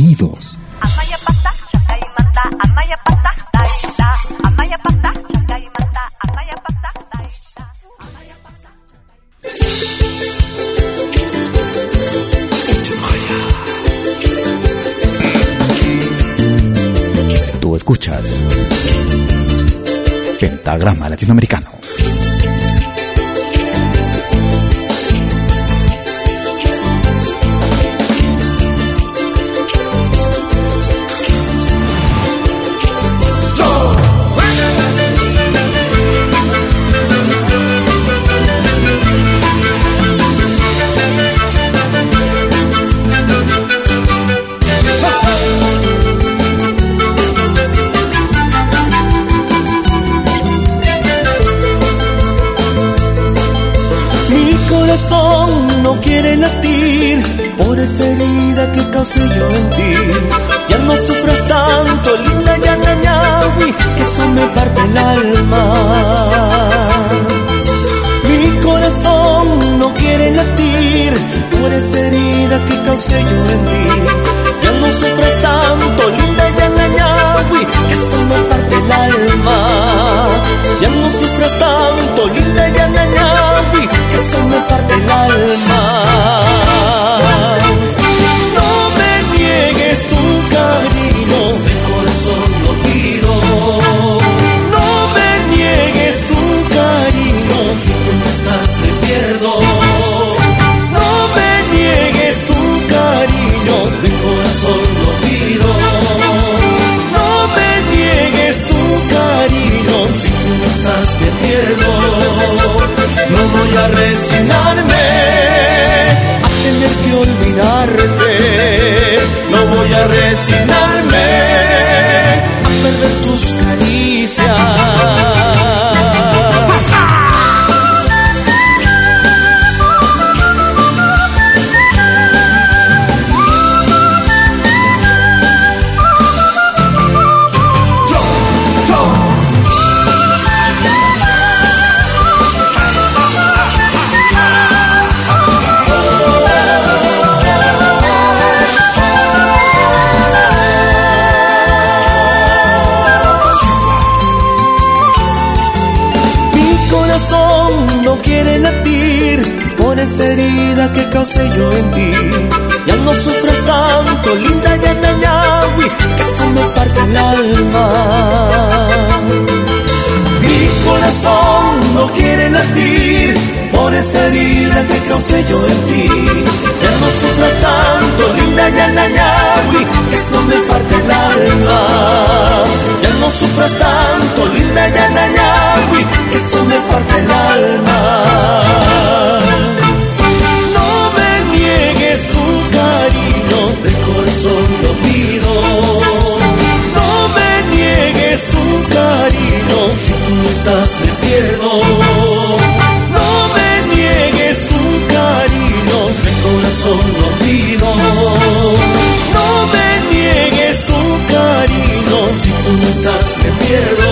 Bienvenidos. Tú escuchas Pentagrama Latinoamericano. Por esa herida que causé yo en ti. Ya no sufras tanto, linda Yanañawi, que eso me parte el alma. Mi corazón no quiere latir por esa herida que causé yo en ti. Ya no sufras tanto, linda Yanañawi, que eso me parte el alma. Ya no sufras tanto, linda Yanañawi, que eso me parte el alma. No voy a resignarme a tener que olvidarte. No voy a resignarme a perder tus caricias. Yo en ti. Ya no sufras tanto, linda Yanañawi, que eso me parte el alma. Mi corazón no quiere latir por esa herida que causé yo en ti. Ya no sufras tanto, linda Yanañawi, que eso me parte el alma. Ya no sufras tanto, linda Yanañawi, que eso me parte el alma. Estás me pierdo. No me niegues tu cariño, de corazón lo pido. No me niegues tu cariño, si tú no estás me pierdo.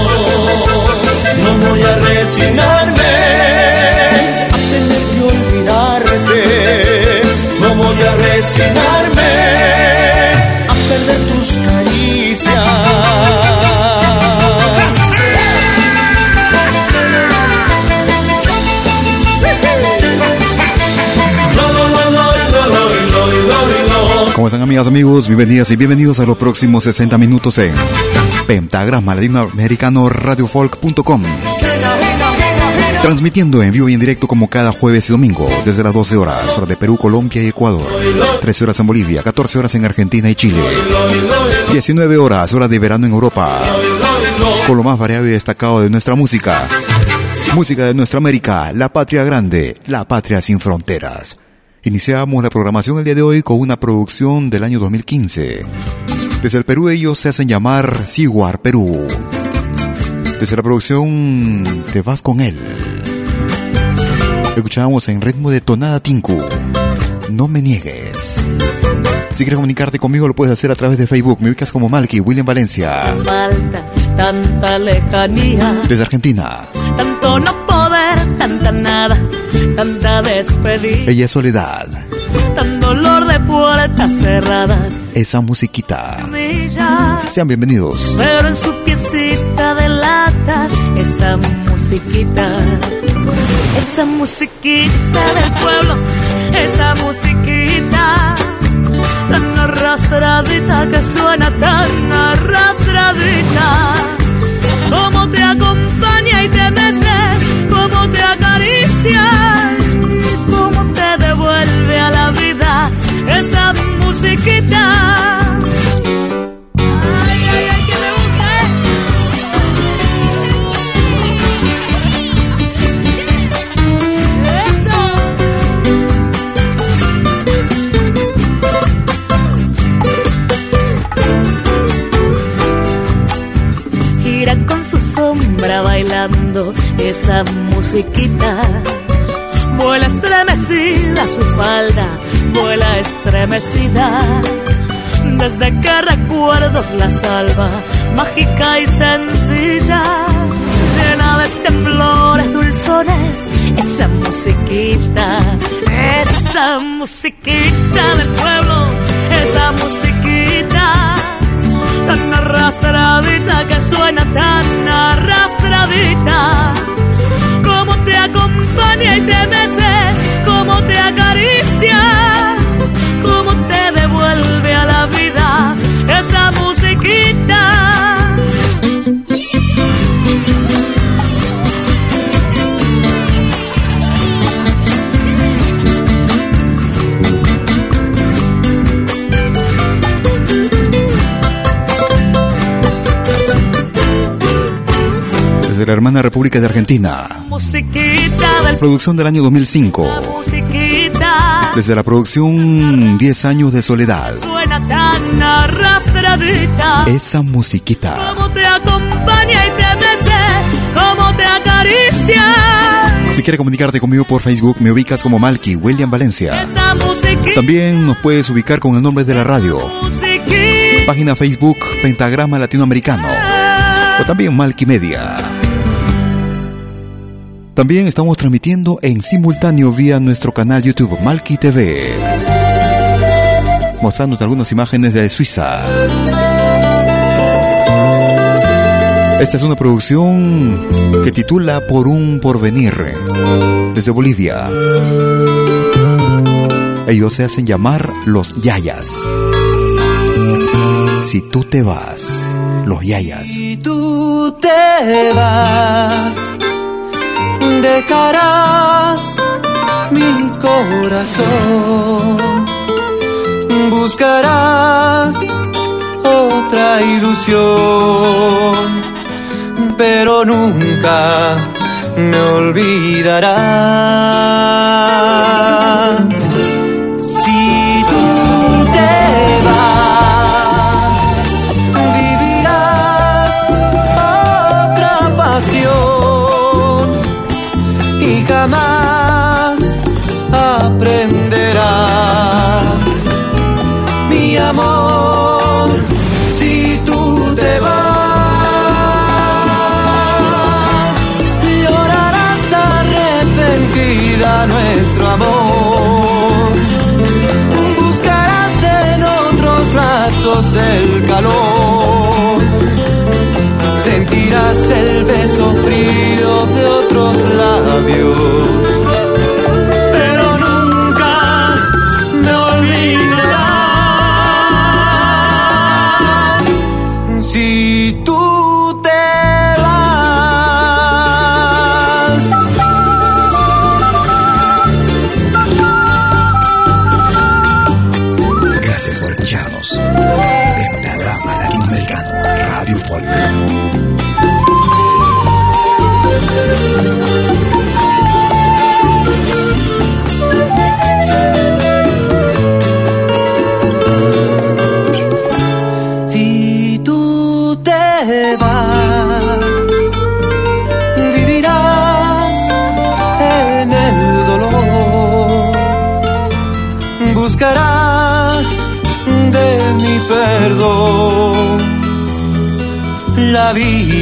No voy a resignarme a tener que olvidarte. No voy a resignarme ¿Cómo están amigas, amigos? Bienvenidas y bienvenidos a los próximos 60 minutos en Pentagrama Latinoamericano Radiofolk.com. Transmitiendo en vivo y en directo como cada jueves y domingo, desde las 12 horas, hora de Perú, Colombia y Ecuador. 13 horas en Bolivia, 14 horas en Argentina y Chile. 19 horas, hora de verano en Europa. Con lo más variable y destacado de nuestra música. Música de nuestra América, la patria grande, la patria sin fronteras. Iniciamos la programación el día de hoy con una producción del año 2015. Desde el Perú ellos se hacen llamar Siguar Perú. Desde la producción Te vas con él. Escuchábamos en ritmo de tonada Tinku. No me niegues. Si quieres comunicarte conmigo lo puedes hacer a través de Facebook. Me ubicas como Malky, William Valencia. Falta tanta lejanía. Desde Argentina. Tanto no poder, tanta nada, tanta despedida. Ella es Soledad. Tan dolor de puertas cerradas. Esa musiquita. Sean bienvenidos. pero en su piecita de lata, esa musiquita. Esa musiquita del pueblo, esa musiquita tan arrastradita que suena tan arrastradita. Cómo te acompaña y te mece, musiquita. Eso. gira con su sombra bailando esa musiquita. Vuela estremecida su falda, vuela estremecida. Desde que recuerdos la salva, mágica y sencilla, llena de temblores dulzones, esa musiquita, esa musiquita del pueblo, esa musiquita tan arrastradita que suena tan arrastradita. Como te acompaña y te mece, como te acaricia, la hermana República de Argentina. Producción del año 2005. musiquita. Desde la producción 10 años de soledad. Suena tan arrastradita. Esa musiquita. Te acompaña y te te acaricia. Si quieres comunicarte conmigo por Facebook, me ubicas como Malky William Valencia. Esa musiquita. También nos puedes ubicar con el nombre de la radio. Página Facebook Pentagrama Latinoamericano. O también Malky Media. También estamos transmitiendo en simultáneo vía nuestro canal YouTube Malky TV. Mostrándote algunas imágenes de Suiza. Esta es una producción que titula Por un porvenir desde Bolivia. Ellos se hacen llamar los Yayas. Si tú te vas, los Yayas. Si tú te vas, dejarás mi corazón. Buscarás otra ilusión, pero nunca me olvidarás. Y jamás aprenderás mi amor si tú te vas llorarás arrepentida nuestro amor. Buscarás en otros brazos el calor sentirás el beso frío de otros labios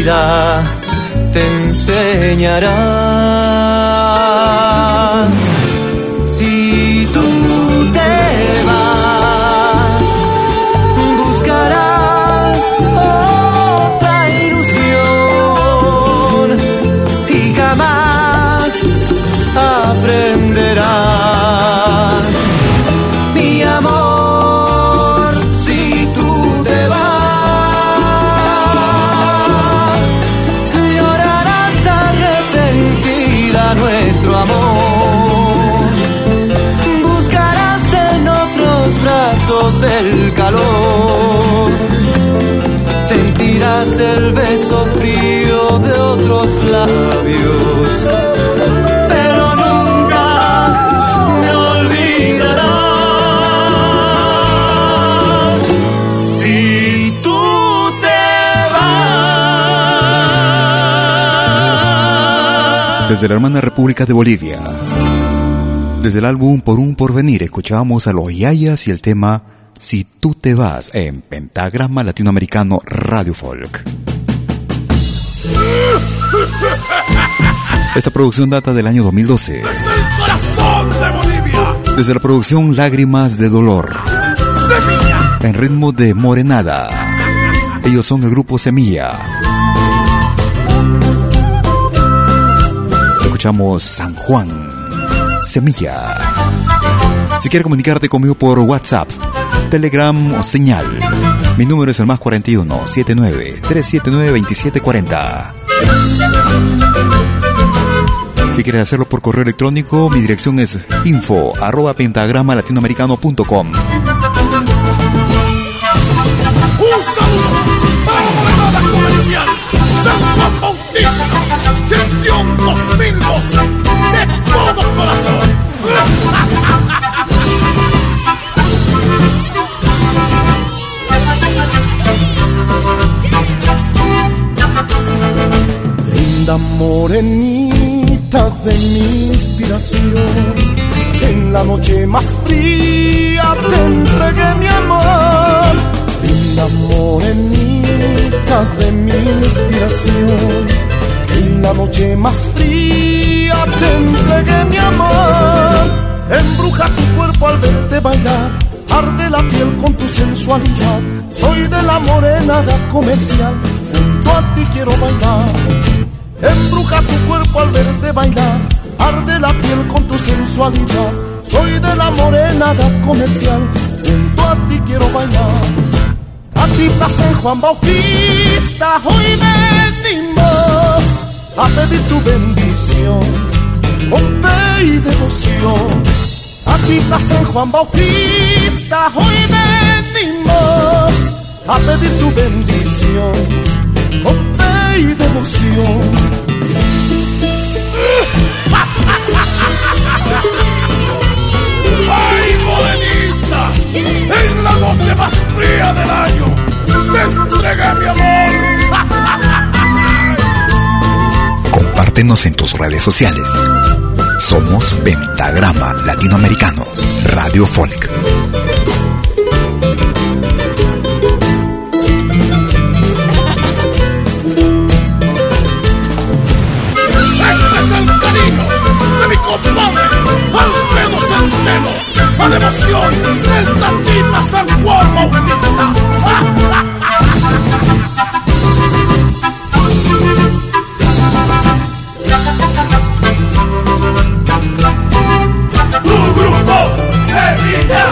vida te enseñará. De otros labios. Pero nunca me olvidarás. Si tú te vas. Desde la hermana República de Bolivia. Desde el álbum Por un Porvenir escuchábamos a los Yayas y el tema Si tú te vas en Pentagrama Latinoamericano Radio Folk. Esta producción data del año 2012. Desde el corazón de Bolivia, Desde la producción Lágrimas de Dolor, Semilla. en ritmo de Morenada. Ellos son el grupo Semilla. Escuchamos San Juan, Semilla. Si quieres comunicarte conmigo por WhatsApp, Telegram o señal, mi número es el más 41 79 379 2740. Si quieres hacerlo por correo electrónico, mi dirección es info arroba pentagrama latinoamericano.com. Un saludo para la Comercial San Juan Bautista, gestión 2012, de todo corazón. Linda morenita de mi inspiración, en la noche más fría te entregué mi amor. Linda morenita de mi inspiración, en la noche más fría te entregué mi amor. Embruja tu cuerpo al verte bailar, arde la piel con tu sensualidad. Soy de la morenada comercial, junto a ti quiero bailar. Embruja tu cuerpo al verte bailar, arde la piel con tu sensualidad. Soy de la morenada comercial, junto a ti quiero bailar. Aquí en Juan Bautista, hoy venimos a pedir tu bendición, con fe y devoción. Aquí en Juan Bautista, hoy venimos a pedir tu bendición, con fe y devoción. ¡Ay, morenita! En la noche más fría del año, te entregué mi amor. Compártenos en tus redes sociales. Somos Pentagrama Latinoamericano Radio La emoción del Tatita San Juan. Tu grupo Sevilla.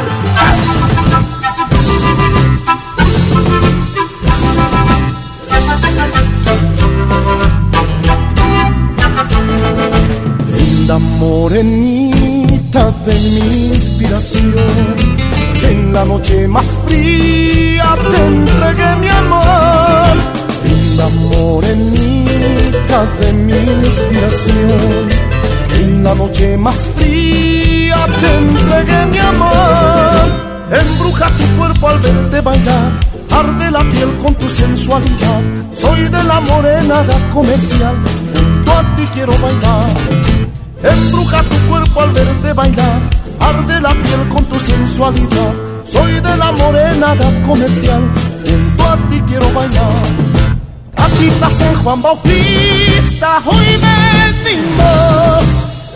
Linda morenita de mi en la noche más fría te entregué mi amor. Linda morenita de mi inspiración, en la noche más fría te entregué mi amor. Embruja tu cuerpo al verte bailar, arde la piel con tu sensualidad. Soy de la morenada comercial, junto a ti quiero bailar. Embruja tu cuerpo al verte bailar, arde la piel con tu sensualidad. Soy de la morenada comercial, junto a ti quiero bailar. Está San Juan Bautista, hoy venimos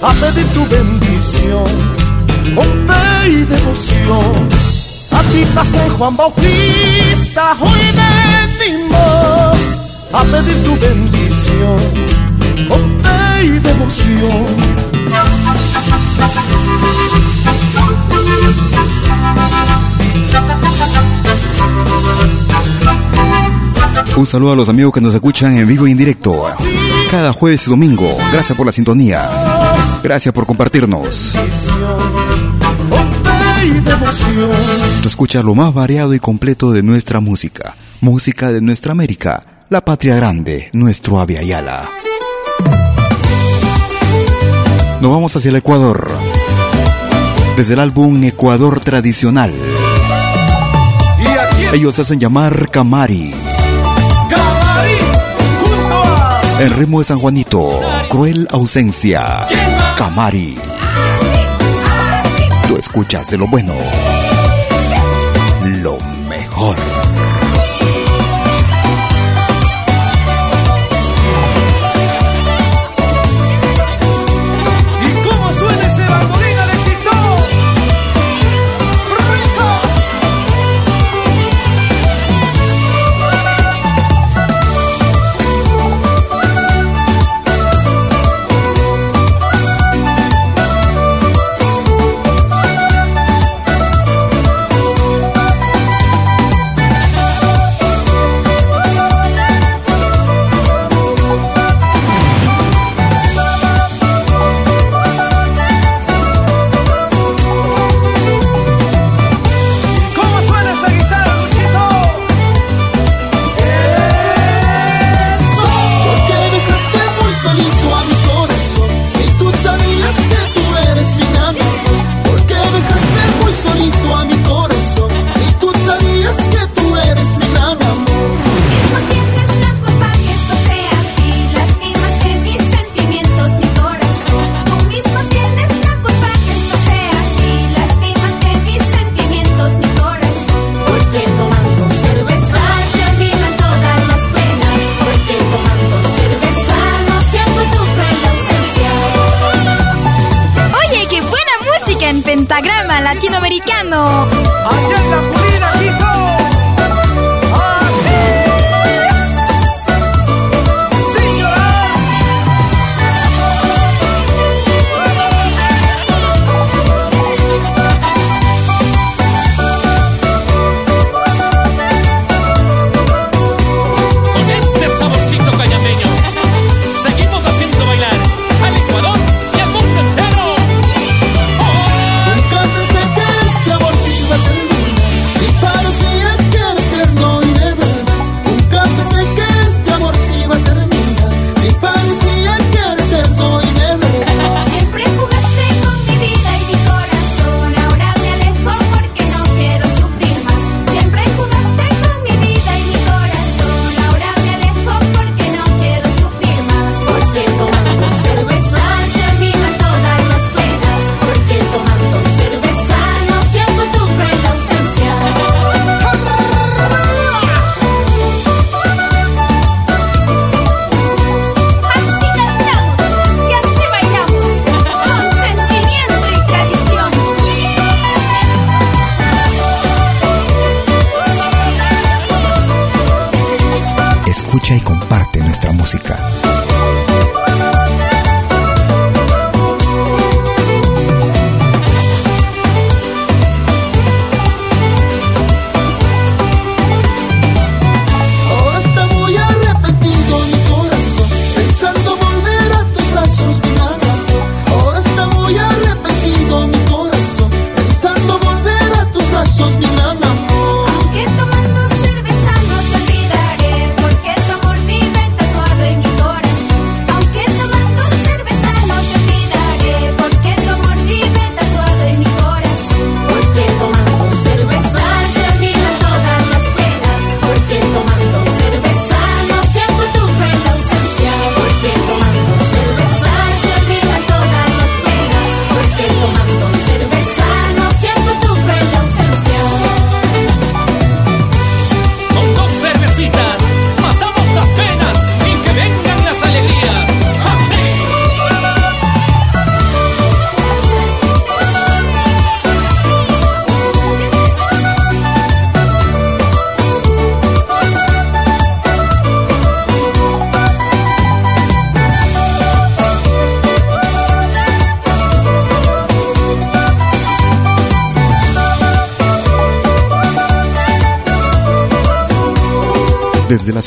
a pedir tu bendición con fe y devoción. Está San Juan Bautista, hoy venimos a pedir tu bendición con fe y devoción. Un saludo a los amigos que nos escuchan en vivo e indirecto cada jueves y domingo. Gracias por la sintonía. Gracias por compartirnos. Tú escuchas lo más variado y completo de nuestra música. Música de nuestra América, la patria grande, nuestro Avia Yala. Nos vamos hacia el Ecuador. Desde el álbum Ecuador Tradicional. Ellos se hacen llamar Camari. El ritmo de San Juanito, cruel ausencia. Camari. Tú escuchas de lo bueno. Lo mejor. y comparte nuestra música.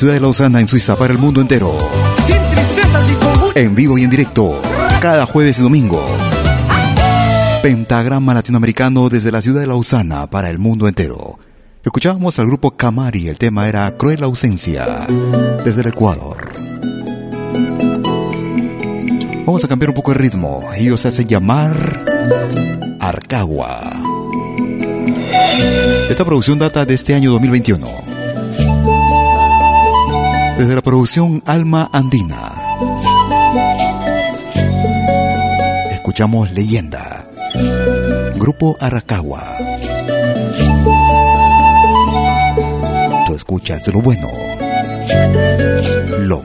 Ciudad de Lausana, en Suiza, para el mundo entero. En vivo y en directo, cada jueves y domingo. Pentagrama latinoamericano desde la ciudad de Lausana para el mundo entero. Escuchábamos al grupo Camari, el tema era Cruel ausencia, desde el Ecuador. Vamos a cambiar un poco el ritmo. Ellos se hacen llamar Arcagua. Esta producción data de este año 2021. Desde la producción Alma Andina. Escuchamos Leyenda. Grupo Arcagua. Tú escuchas lo bueno. Lo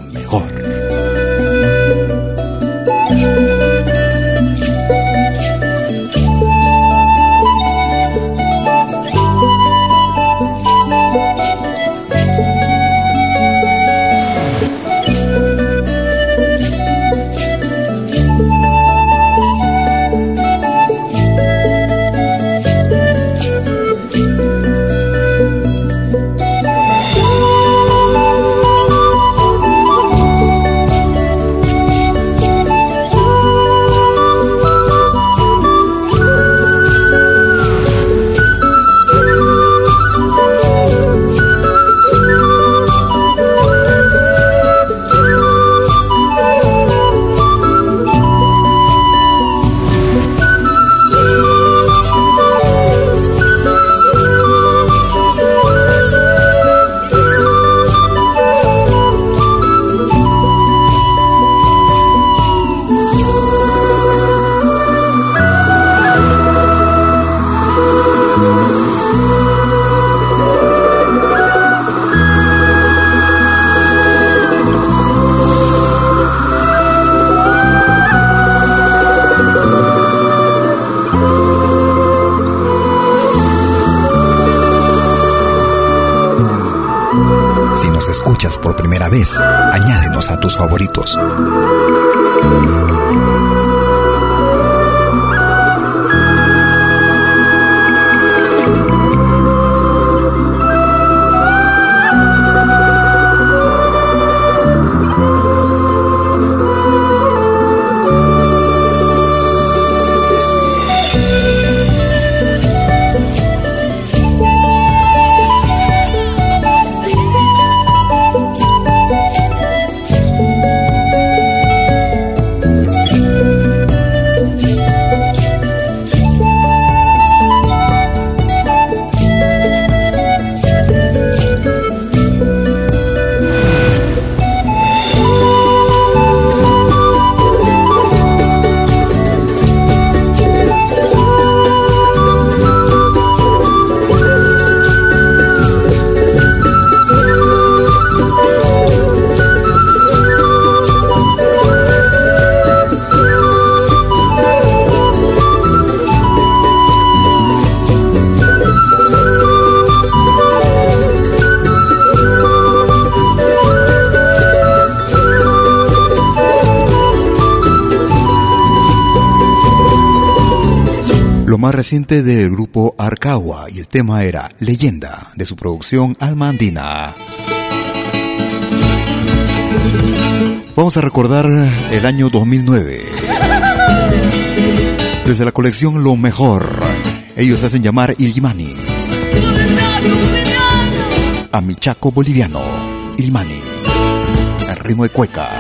añádenos a tus favoritos. Reciente del grupo Arcagua y el tema era Leyenda de su producción Alma Andina. Vamos a recordar el año 2009. Desde la colección Lo Mejor, ellos hacen llamar Illimani. A mi chaco boliviano, Illimani. El ritmo de cueca.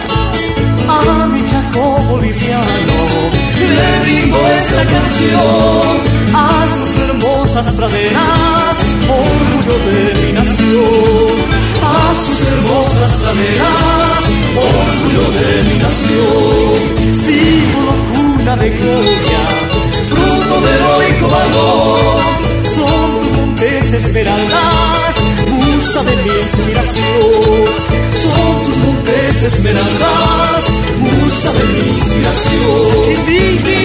A mi chaco boliviano le brindo esta canción a sus hermosas praderas, orgullo de mi nación. A sus hermosas praderas, orgullo de mi nación. Símbolo cuna de gloria, fruto de heroico valor. Son tus montes esmeraldas, musa de mi inspiración. Son tus montes esmeraldas, musa de mi inspiración.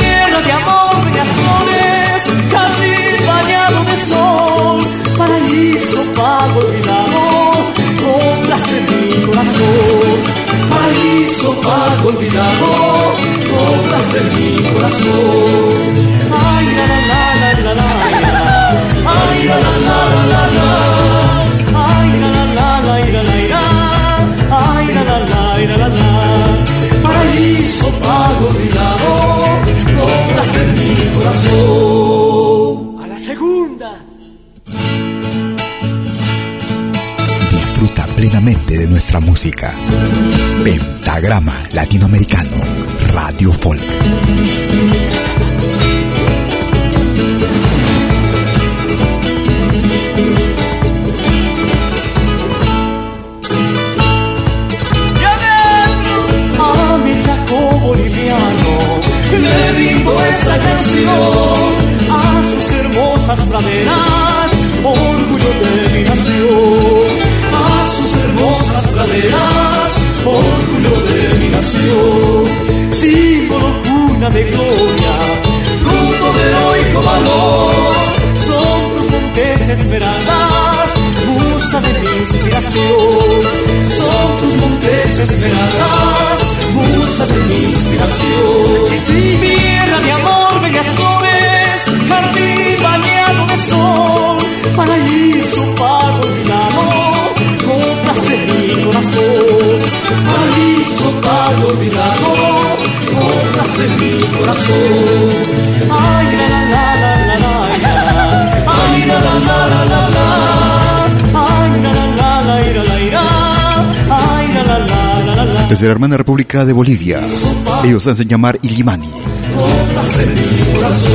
Olvidado, de mi corazón. Paraíso pago olvidado, de mi corazón. Ay, la la la la la ay, la la la la la ay, la la la la la la la. la la la, paraíso pago olvidado, de mi corazón. A la segunda. Plenamente de nuestra música. Pentagrama Latinoamericano, Radio Folk. le rindo esta canción a sus hermosas praderas, orgullo de mi nación. Hermosas praderas, orgullo de mi nación. Símbolo cuna de gloria, fruto de heroico valor. Son tus montes esmeraldas, musa de mi inspiración. Son tus montes esmeraldas, musa de mi inspiración. Mi tierra de amor, bellas flores, jardín bañado de sol, para Desde la hermana República de Bolivia, ellos hacen llamar Illimani.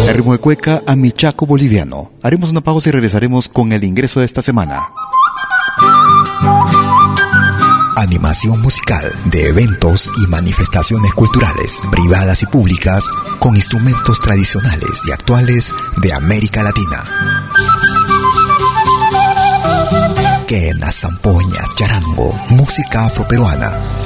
El ritmo de cueca a mi chaco boliviano. Haremos una pausa y regresaremos con el ingreso de esta semana. Animación musical de eventos y manifestaciones culturales, privadas y públicas, con instrumentos tradicionales y actuales de América Latina. Quenas, zampoñas, charango, música afroperuana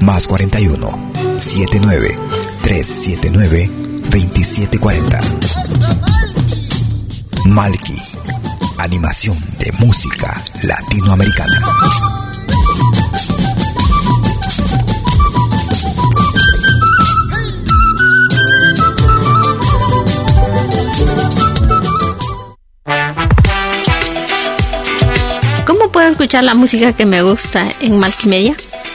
más 41 79 379 2740. Malki, animación de música latinoamericana. ¿Cómo puedo escuchar la música que me gusta en Malkimedia?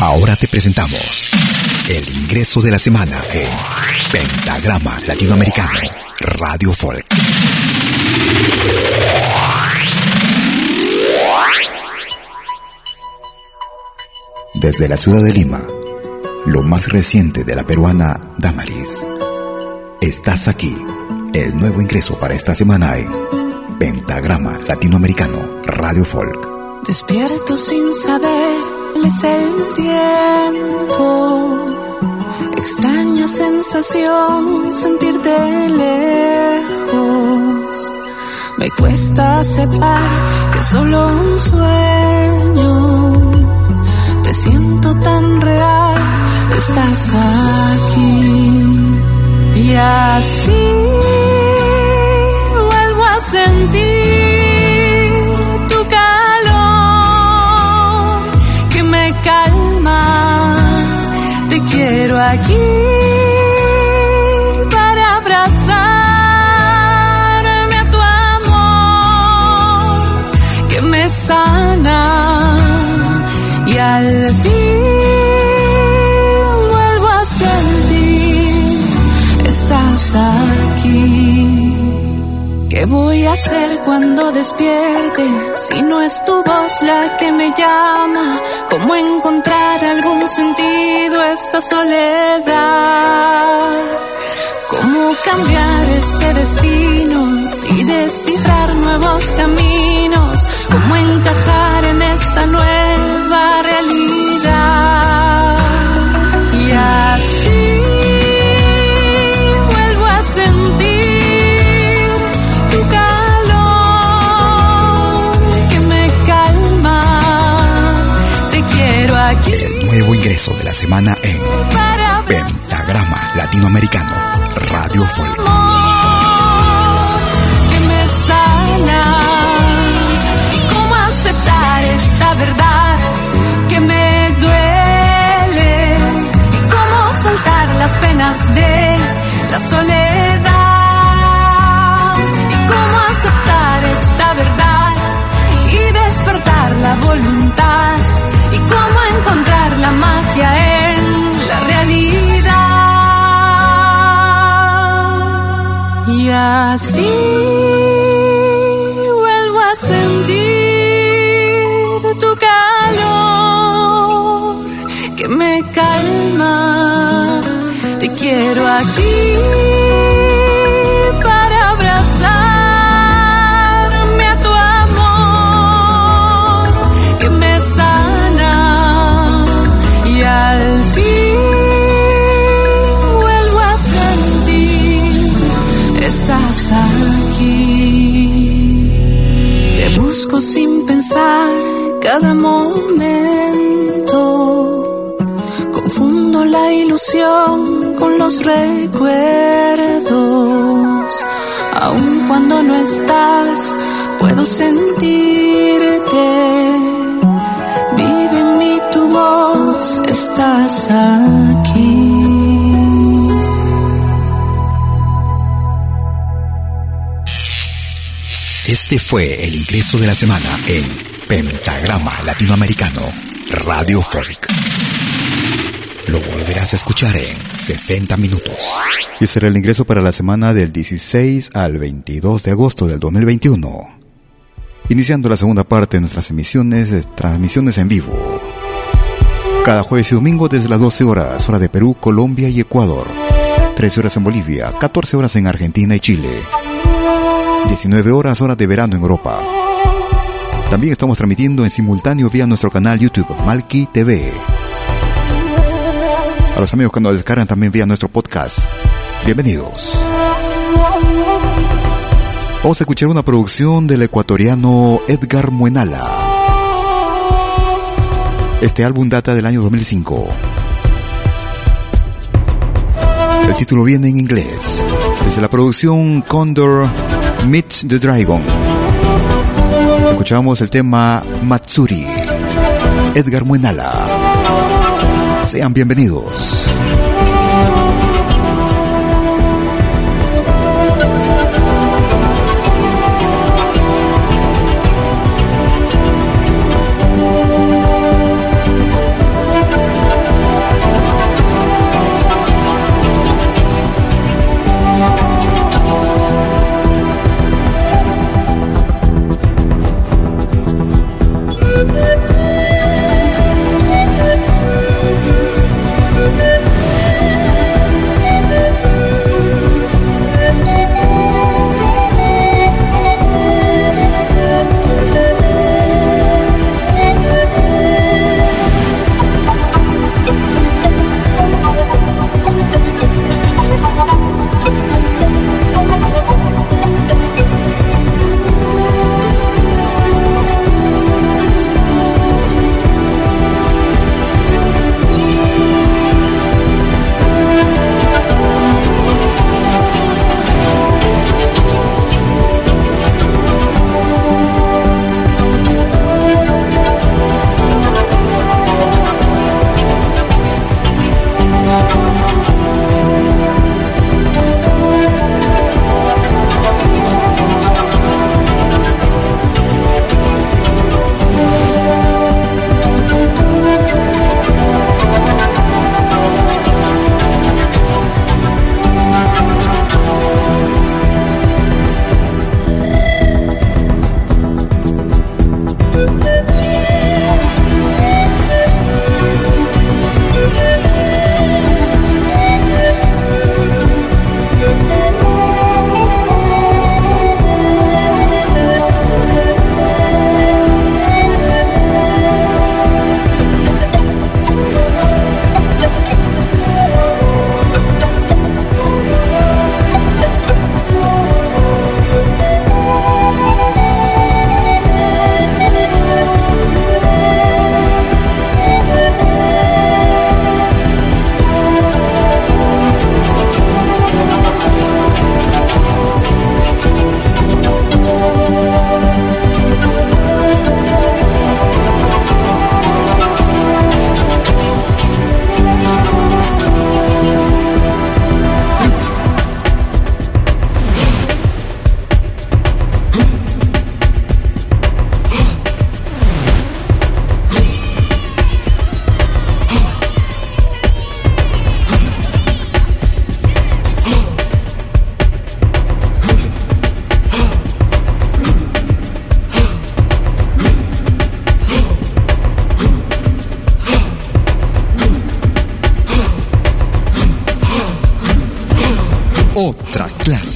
Ahora te presentamos el ingreso de la semana en Pentagrama Latinoamericano Radio Folk. Desde la ciudad de Lima, lo más reciente de la peruana Damaris. Estás aquí, el nuevo ingreso para esta semana en Pentagrama Latinoamericano Radio Folk. Despierto sin saber, el tiempo. Extraña sensación sentirte lejos. Me cuesta aceptar que solo un sueño. Te siento tan real, estás aquí. Y así vuelvo a sentir aquí para abrazarme a tu amor que me sana y al fin vuelvo a sentir estás aquí. ¿Qué voy a hacer cuando despierte si no es tu voz la que me llama? ¿Cómo encontrar algún sentido a esta soledad? ¿Cómo cambiar este destino y descifrar nuevos caminos? ¿Cómo encajar en esta nueva realidad? Nuevo ingreso de la semana en. Pentagrama Latinoamericano Radio Folk. que me sana y cómo aceptar esta verdad que me duele y cómo soltar las penas de la soledad y cómo aceptar esta verdad y despertar la voluntad magia en la realidad y así vuelvo a sentir tu calor que me calma. Te quiero aquí aquí. Te busco sin pensar cada momento. Confundo la ilusión con los recuerdos. Aun cuando no estás, puedo sentirte. Vive en mí tu voz, estás aquí. Este fue el ingreso de la semana en Pentagrama Latinoamericano Radio Folk. Lo volverás a escuchar en 60 minutos. Y será el ingreso para la semana del 16 al 22 de agosto del 2021. Iniciando la segunda parte de nuestras emisiones, eh, transmisiones en vivo. Cada jueves y domingo desde las 12 horas, hora de Perú, Colombia y Ecuador. 13 horas en Bolivia, 14 horas en Argentina y Chile. 19 horas hora de verano en Europa. También estamos transmitiendo en simultáneo vía nuestro canal YouTube Malki TV. A los amigos que nos descargan también vía nuestro podcast. Bienvenidos. Vamos a escuchar una producción del ecuatoriano Edgar Muenala. Este álbum data del año 2005. El título viene en inglés, desde la producción Condor Meets the Dragon. Escuchamos el tema Matsuri, Edgar Muenala. Sean bienvenidos.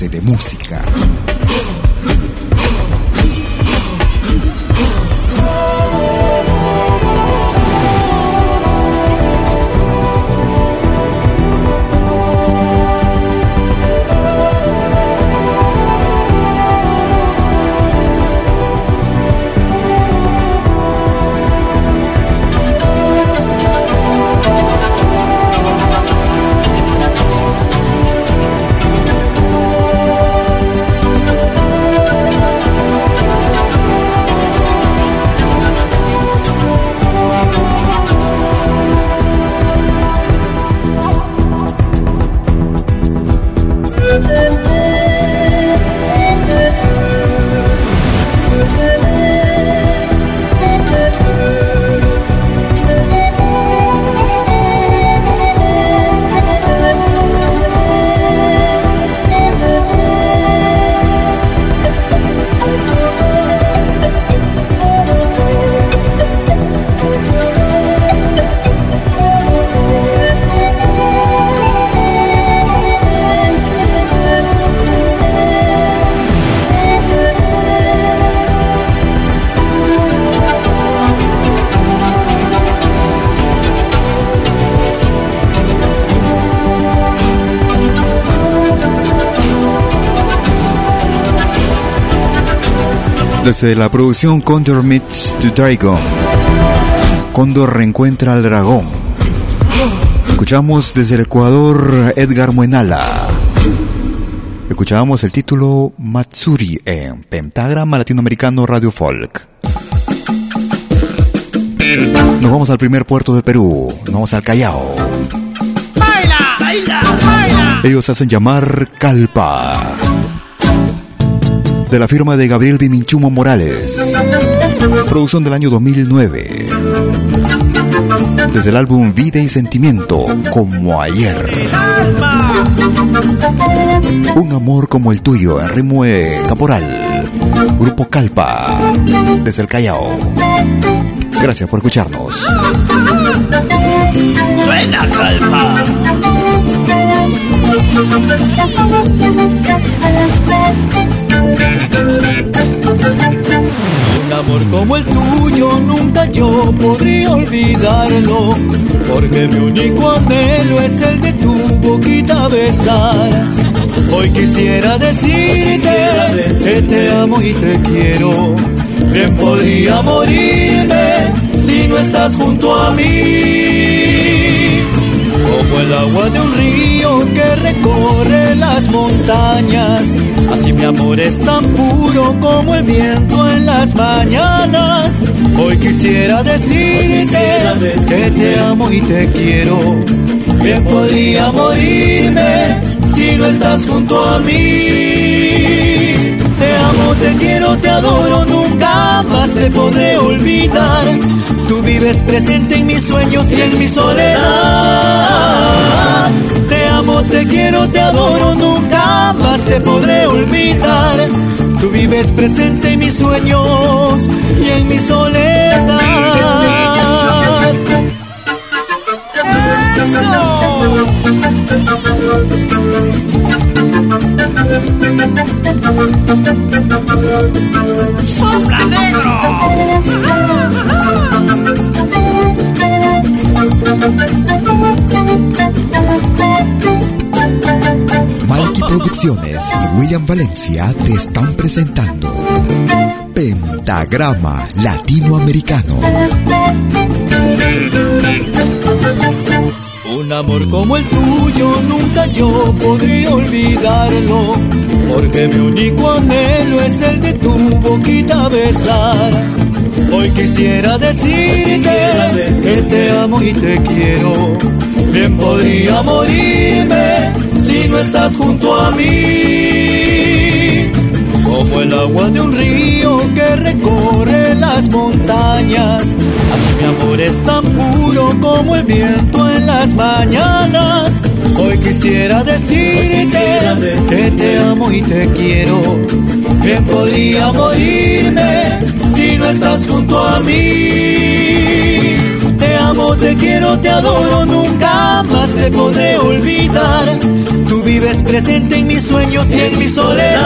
De música. Desde la producción Condor Meets the Dragon. Condor reencuentra al dragón. Escuchamos desde el Ecuador Edgar Muenala. Escuchábamos el título Matsuri en Pentagrama Latinoamericano Radio Folk. Nos vamos al primer puerto del Perú. Nos vamos al Callao. ¡Baila! ¡Baila! ¡Baila! Ellos hacen llamar Calpa de la firma de Gabriel Biminchumo Morales. Producción del año 2009. Desde el álbum Vida y Sentimiento, como ayer. Un amor como el tuyo, en ritmo caporal. Grupo Calpa, desde el Callao. Gracias por escucharnos. Suena Calpa. Un amor como el tuyo nunca yo podría olvidarlo, porque mi único anhelo es el de tu boquita besar. Hoy quisiera decirte que te amo y te quiero. Bien podría morirme si no estás junto a mí como el agua de un río que recorre las montañas. Así mi amor es tan puro como el viento en las mañanas. Hoy quisiera decirte que te amo y te quiero. Bien podría morirme si no estás junto a mí. Te amo, te quiero, te adoro, nunca más te podré olvidar. Tú vives presente en mis sueños y en mi soledad. Te quiero, te adoro, nunca más te podré olvidar. Tú vives presente en mis sueños y en mi soledad. ¡Sombra negro! Producciones y William Valencia te están presentando Pentagrama Latinoamericano. Un amor como el tuyo nunca yo podría olvidarlo, porque mi único anhelo es el de tu boquita besar. Hoy quisiera decirte que te amo y te quiero. Bien podría morirme si no estás junto a mí. Como el agua de un río que recorre las montañas. Así mi amor es tan puro como el viento en las mañanas. Hoy quisiera decirte que te amo y te quiero. Bien podría morirme si no estás junto a mí. Amo, te quiero, te adoro, nunca más te podré olvidar. Tú vives presente en mis sueños y en mi soledad.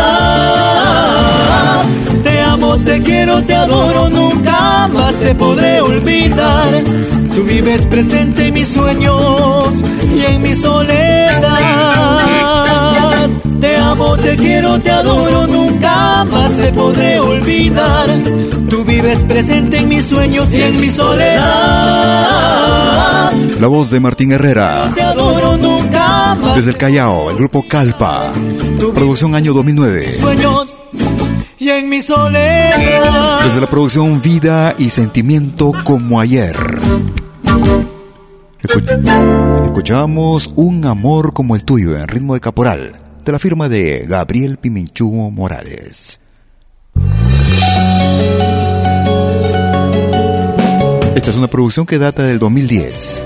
Te amo, te quiero, te adoro, nunca más te podré olvidar. Tú vives presente en mis sueños y en mi soledad. Te amo, te quiero, te adoro, nunca más te podré olvidar. Tú vives presente en mis sueños y en mi soledad. La voz de Martín Herrera. Desde el Callao, el grupo Calpa. Producción año 2009. Sueños y en mi soledad. Desde la producción Vida y Sentimiento como ayer. Escu- escuchamos Un amor como el tuyo en ritmo de caporal, de la firma de Gabriel Pimenchú Morales. Esta es una producción que data del 2010.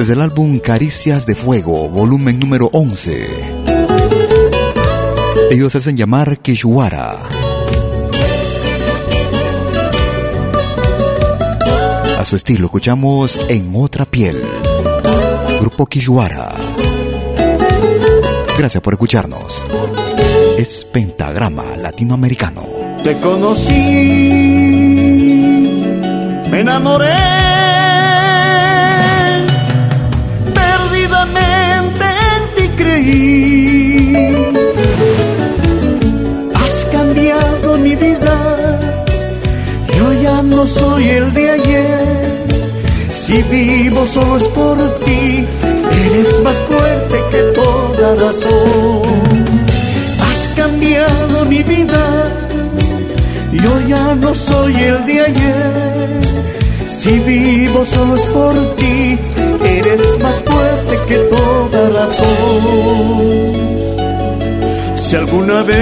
Desde el álbum Caricias de Fuego, volumen número 11. Ellos hacen llamar Kishwara. A su estilo escuchamos En Otra Piel. Grupo Kishwara. Gracias por escucharnos. Es Pentagrama Latinoamericano. Te conocí, me enamoré creí. Has cambiado mi vida, yo ya no soy el de ayer. Si vivo solo es por ti, eres más fuerte que toda razón. Has cambiado mi vida, yo ya no soy el de ayer. Si vivo solo es por ti, eres más fuerte que toda razón. Si alguna vez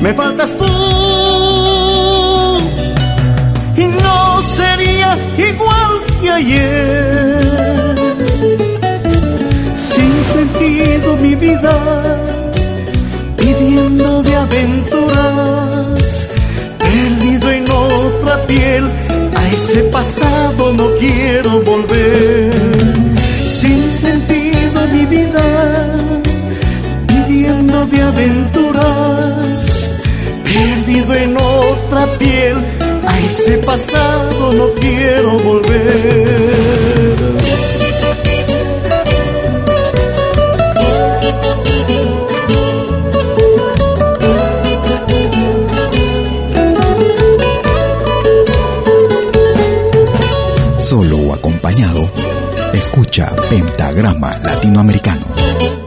me faltas tú, no sería igual que ayer. Sin sentido mi vida, viviendo de aventuras, perdido en otra piel, a ese pasado no quiero volver. Sin sentido mi vida, viviendo de aventuras, perdido en otra piel, a ese pasado no quiero volver. Escucha Pentagrama Latinoamericano.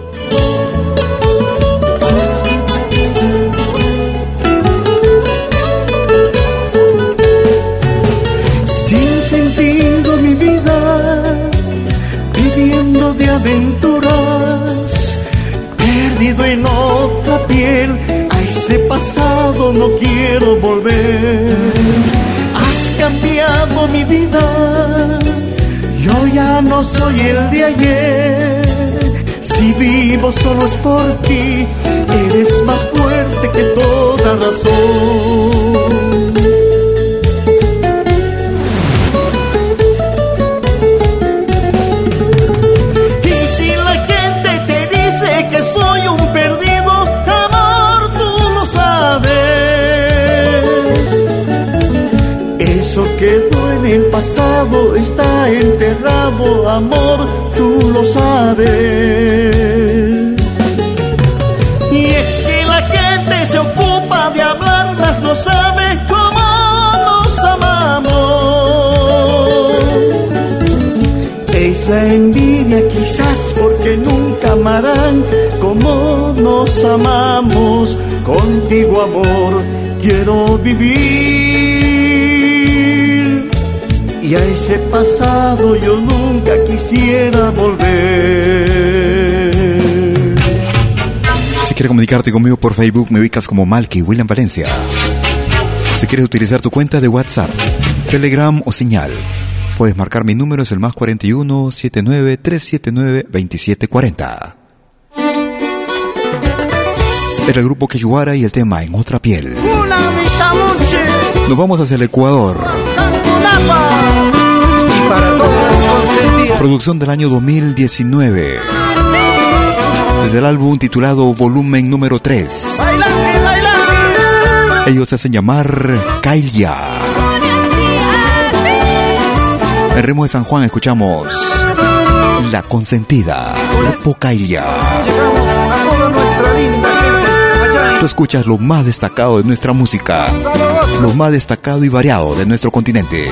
Soy el de ayer. Si vivo solo es por ti, eres más fuerte que toda razón. Pasado, está enterrado, amor, tú lo sabes. Y es que la gente se ocupa de hablar, mas no sabe cómo nos amamos. Es la envidia quizás porque nunca amarán como nos amamos. Contigo amor quiero vivir y a ese pasado yo nunca quisiera volver. Si quieres comunicarte conmigo por Facebook, me ubicas como Malky William Valencia. Si quieres utilizar tu cuenta de WhatsApp, Telegram o señal, puedes marcar mi número, es el más 41 79 379 2740. Era el grupo Quechua y el tema En Otra Piel. Nos vamos hacia el Ecuador. Y para consentidas. Producción del año 2019. Desde el álbum titulado Volumen número 3. Ellos se hacen llamar Kailia. En Remo de San Juan escuchamos La Consentida, Grupo Kailia. Tú escuchas lo más destacado de nuestra música, lo más destacado y variado de nuestro continente.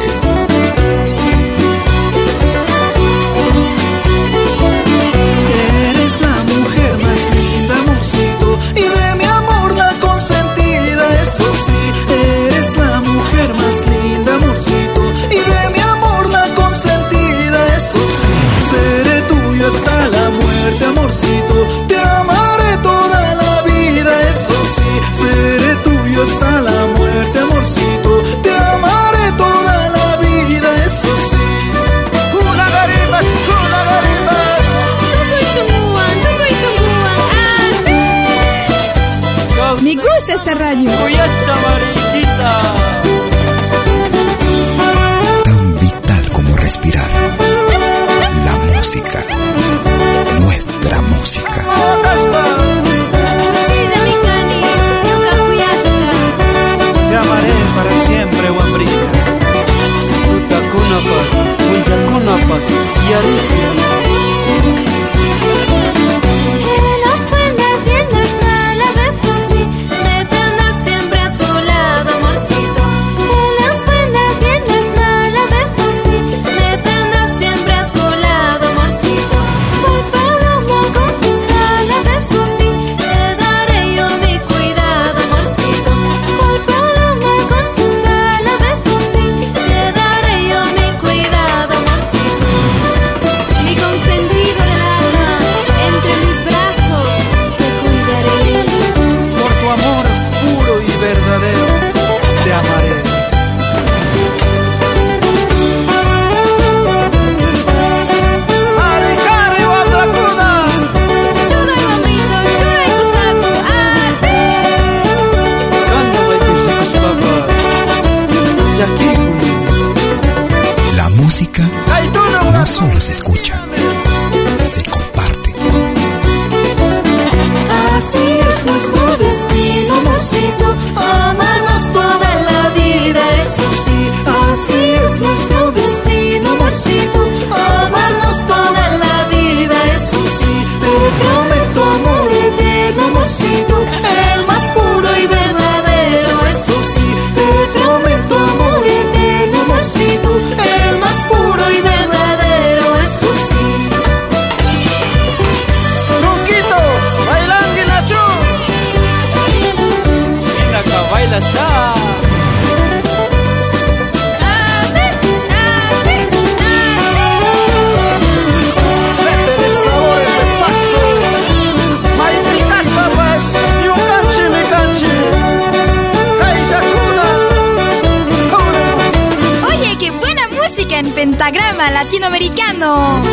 Latinoamericano.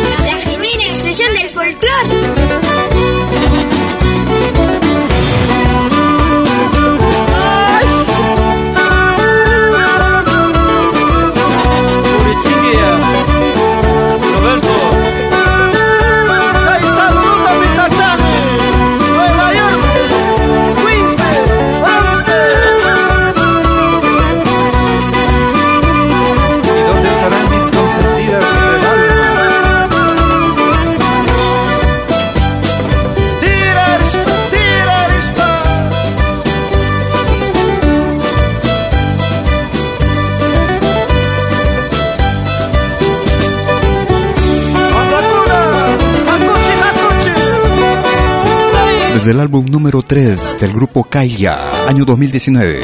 Del álbum número 3 del grupo Kaya, año 2019.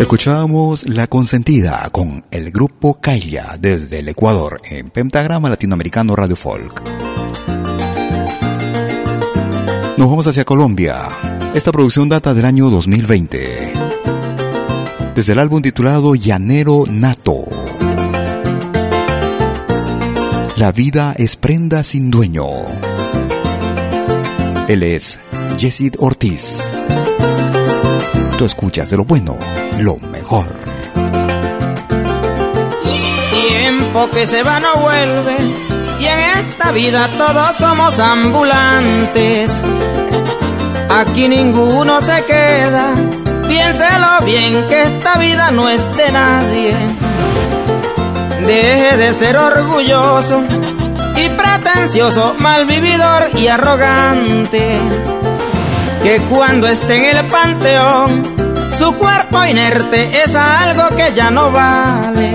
Escuchábamos La Consentida con el grupo Kaya desde el Ecuador en Pentagrama Latinoamericano Radio Folk. Nos vamos hacia Colombia. Esta producción data del año 2020. Desde el álbum titulado Llanero Nato. La vida es prenda sin dueño. Él es Jessid Ortiz. Tú escuchas de lo bueno, lo mejor. Tiempo que se va no vuelve y en esta vida todos somos ambulantes. Aquí ninguno se queda, piénselo bien que esta vida no es de nadie Deje de ser orgulloso y pretencioso, malvividor y arrogante. Que cuando esté en el panteón, su cuerpo inerte es algo que ya no vale.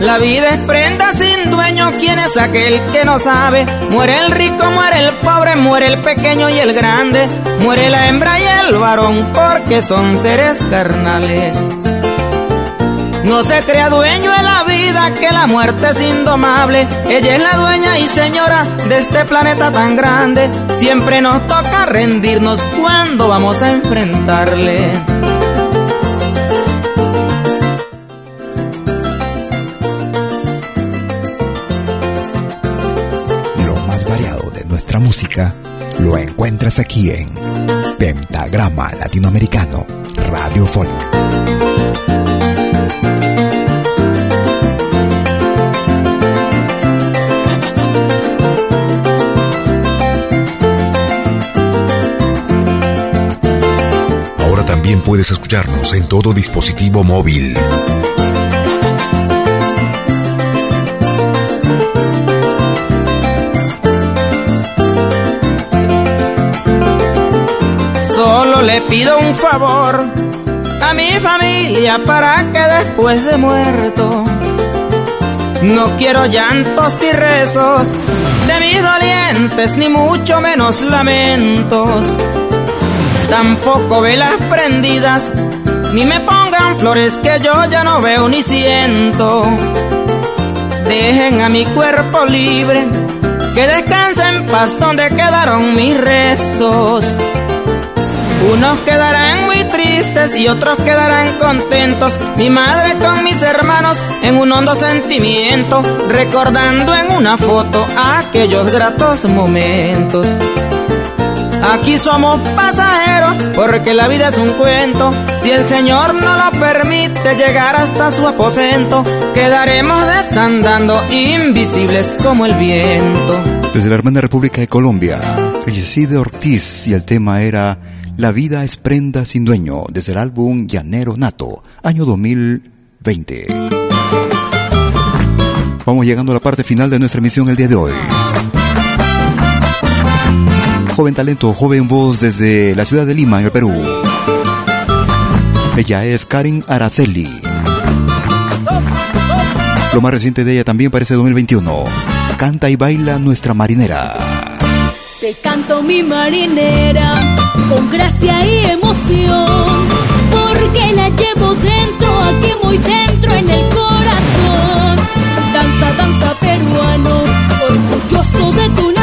La vida es prenda sin dueño, quien es aquel que no sabe. Muere el rico, muere el pobre, muere el pequeño y el grande. Muere la hembra y el varón, porque son seres carnales. No se crea dueño de la vida, que la muerte es indomable. Ella es la dueña y señora de este planeta tan grande. Siempre nos toca rendirnos cuando vamos a enfrentarle. Lo más variado de nuestra música lo encuentras aquí en Pentagrama Latinoamericano Radio Folk. También puedes escucharnos en todo dispositivo móvil. Solo le pido un favor a mi familia para que después de muerto no quiero llantos ni rezos de mis dolientes, ni mucho menos lamentos tampoco velas prendidas, ni me pongan flores que yo ya no veo ni siento. Dejen a mi cuerpo libre, que descanse en paz donde quedaron mis restos. Unos quedarán muy tristes y otros quedarán contentos. Mi madre con mis hermanos en un hondo sentimiento, recordando en una foto aquellos gratos momentos. Aquí somos pasajeros porque la vida es un cuento. Si el Señor no lo permite llegar hasta su aposento, quedaremos desandando invisibles como el viento. Desde la hermana República de Colombia, Yeside Ortiz y el tema era La vida es prenda sin dueño, desde el álbum Llanero Nato, año 2020. Vamos llegando a la parte final de nuestra emisión el día de hoy joven talento, joven voz desde la ciudad de Lima, en el Perú. Ella es Karin Araceli. Lo más reciente de ella también parece 2021. Canta y baila nuestra marinera. Te canto mi marinera con gracia y emoción, porque la llevo dentro, aquí muy dentro en el corazón. Danza, danza peruano, orgulloso de tu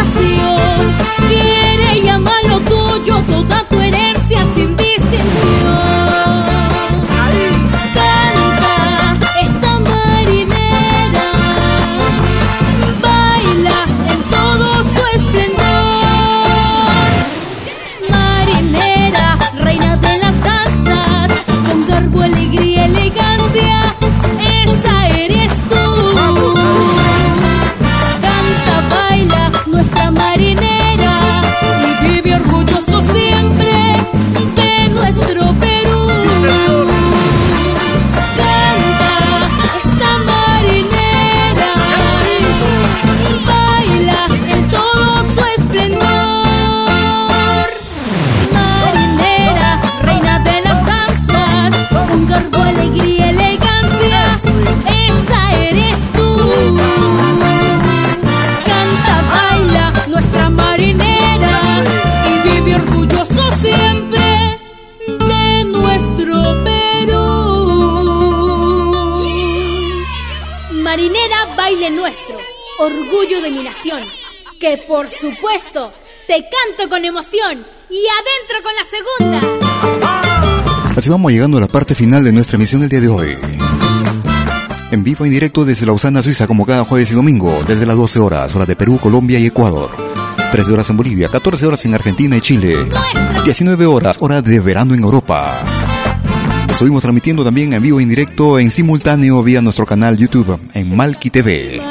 orgullo de mi nación, que por supuesto te canto con emoción y adentro con la segunda. Así vamos llegando a la parte final de nuestra emisión el día de hoy. En vivo y en directo desde Lausana, Suiza, como cada jueves y domingo, desde las 12 horas, hora de Perú, Colombia y Ecuador. 13 horas en Bolivia, 14 horas en Argentina y Chile, 19 horas, hora de verano en Europa. Estuvimos transmitiendo también en vivo en directo en simultáneo vía nuestro canal YouTube en Malki TV.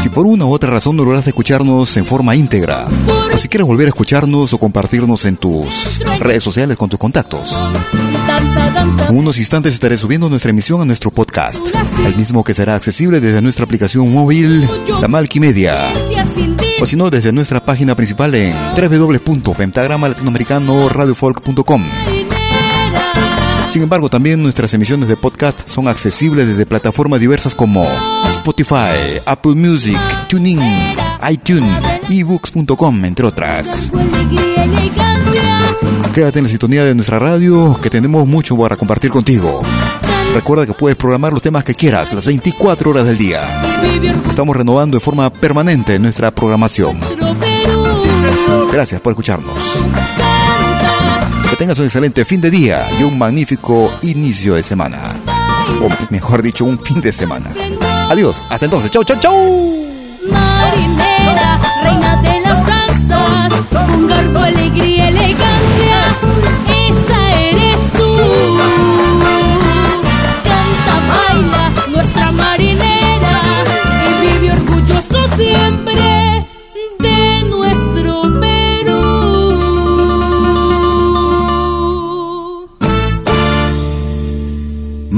Si por una u otra razón no logras escucharnos en forma íntegra, o si quieres volver a escucharnos o compartirnos en tus redes sociales con tus contactos, en unos instantes estaré subiendo nuestra emisión a nuestro podcast, el mismo que será accesible desde nuestra aplicación móvil, la Malki Media, o si no, desde nuestra página principal en www.pentagrama-latinoamericano-radiofolk.com. Sin embargo, también nuestras emisiones de podcast son accesibles desde plataformas diversas como Spotify, Apple Music, TuneIn, iTunes, ebooks.com, entre otras. Quédate en la sintonía de nuestra radio, que tenemos mucho para compartir contigo. Recuerda que puedes programar los temas que quieras las 24 horas del día. Estamos renovando de forma permanente nuestra programación. Gracias por escucharnos. Que tengas un excelente fin de día y un magnífico inicio de semana. O mejor dicho, un fin de semana. Adiós, hasta entonces. Chau, chau, chau.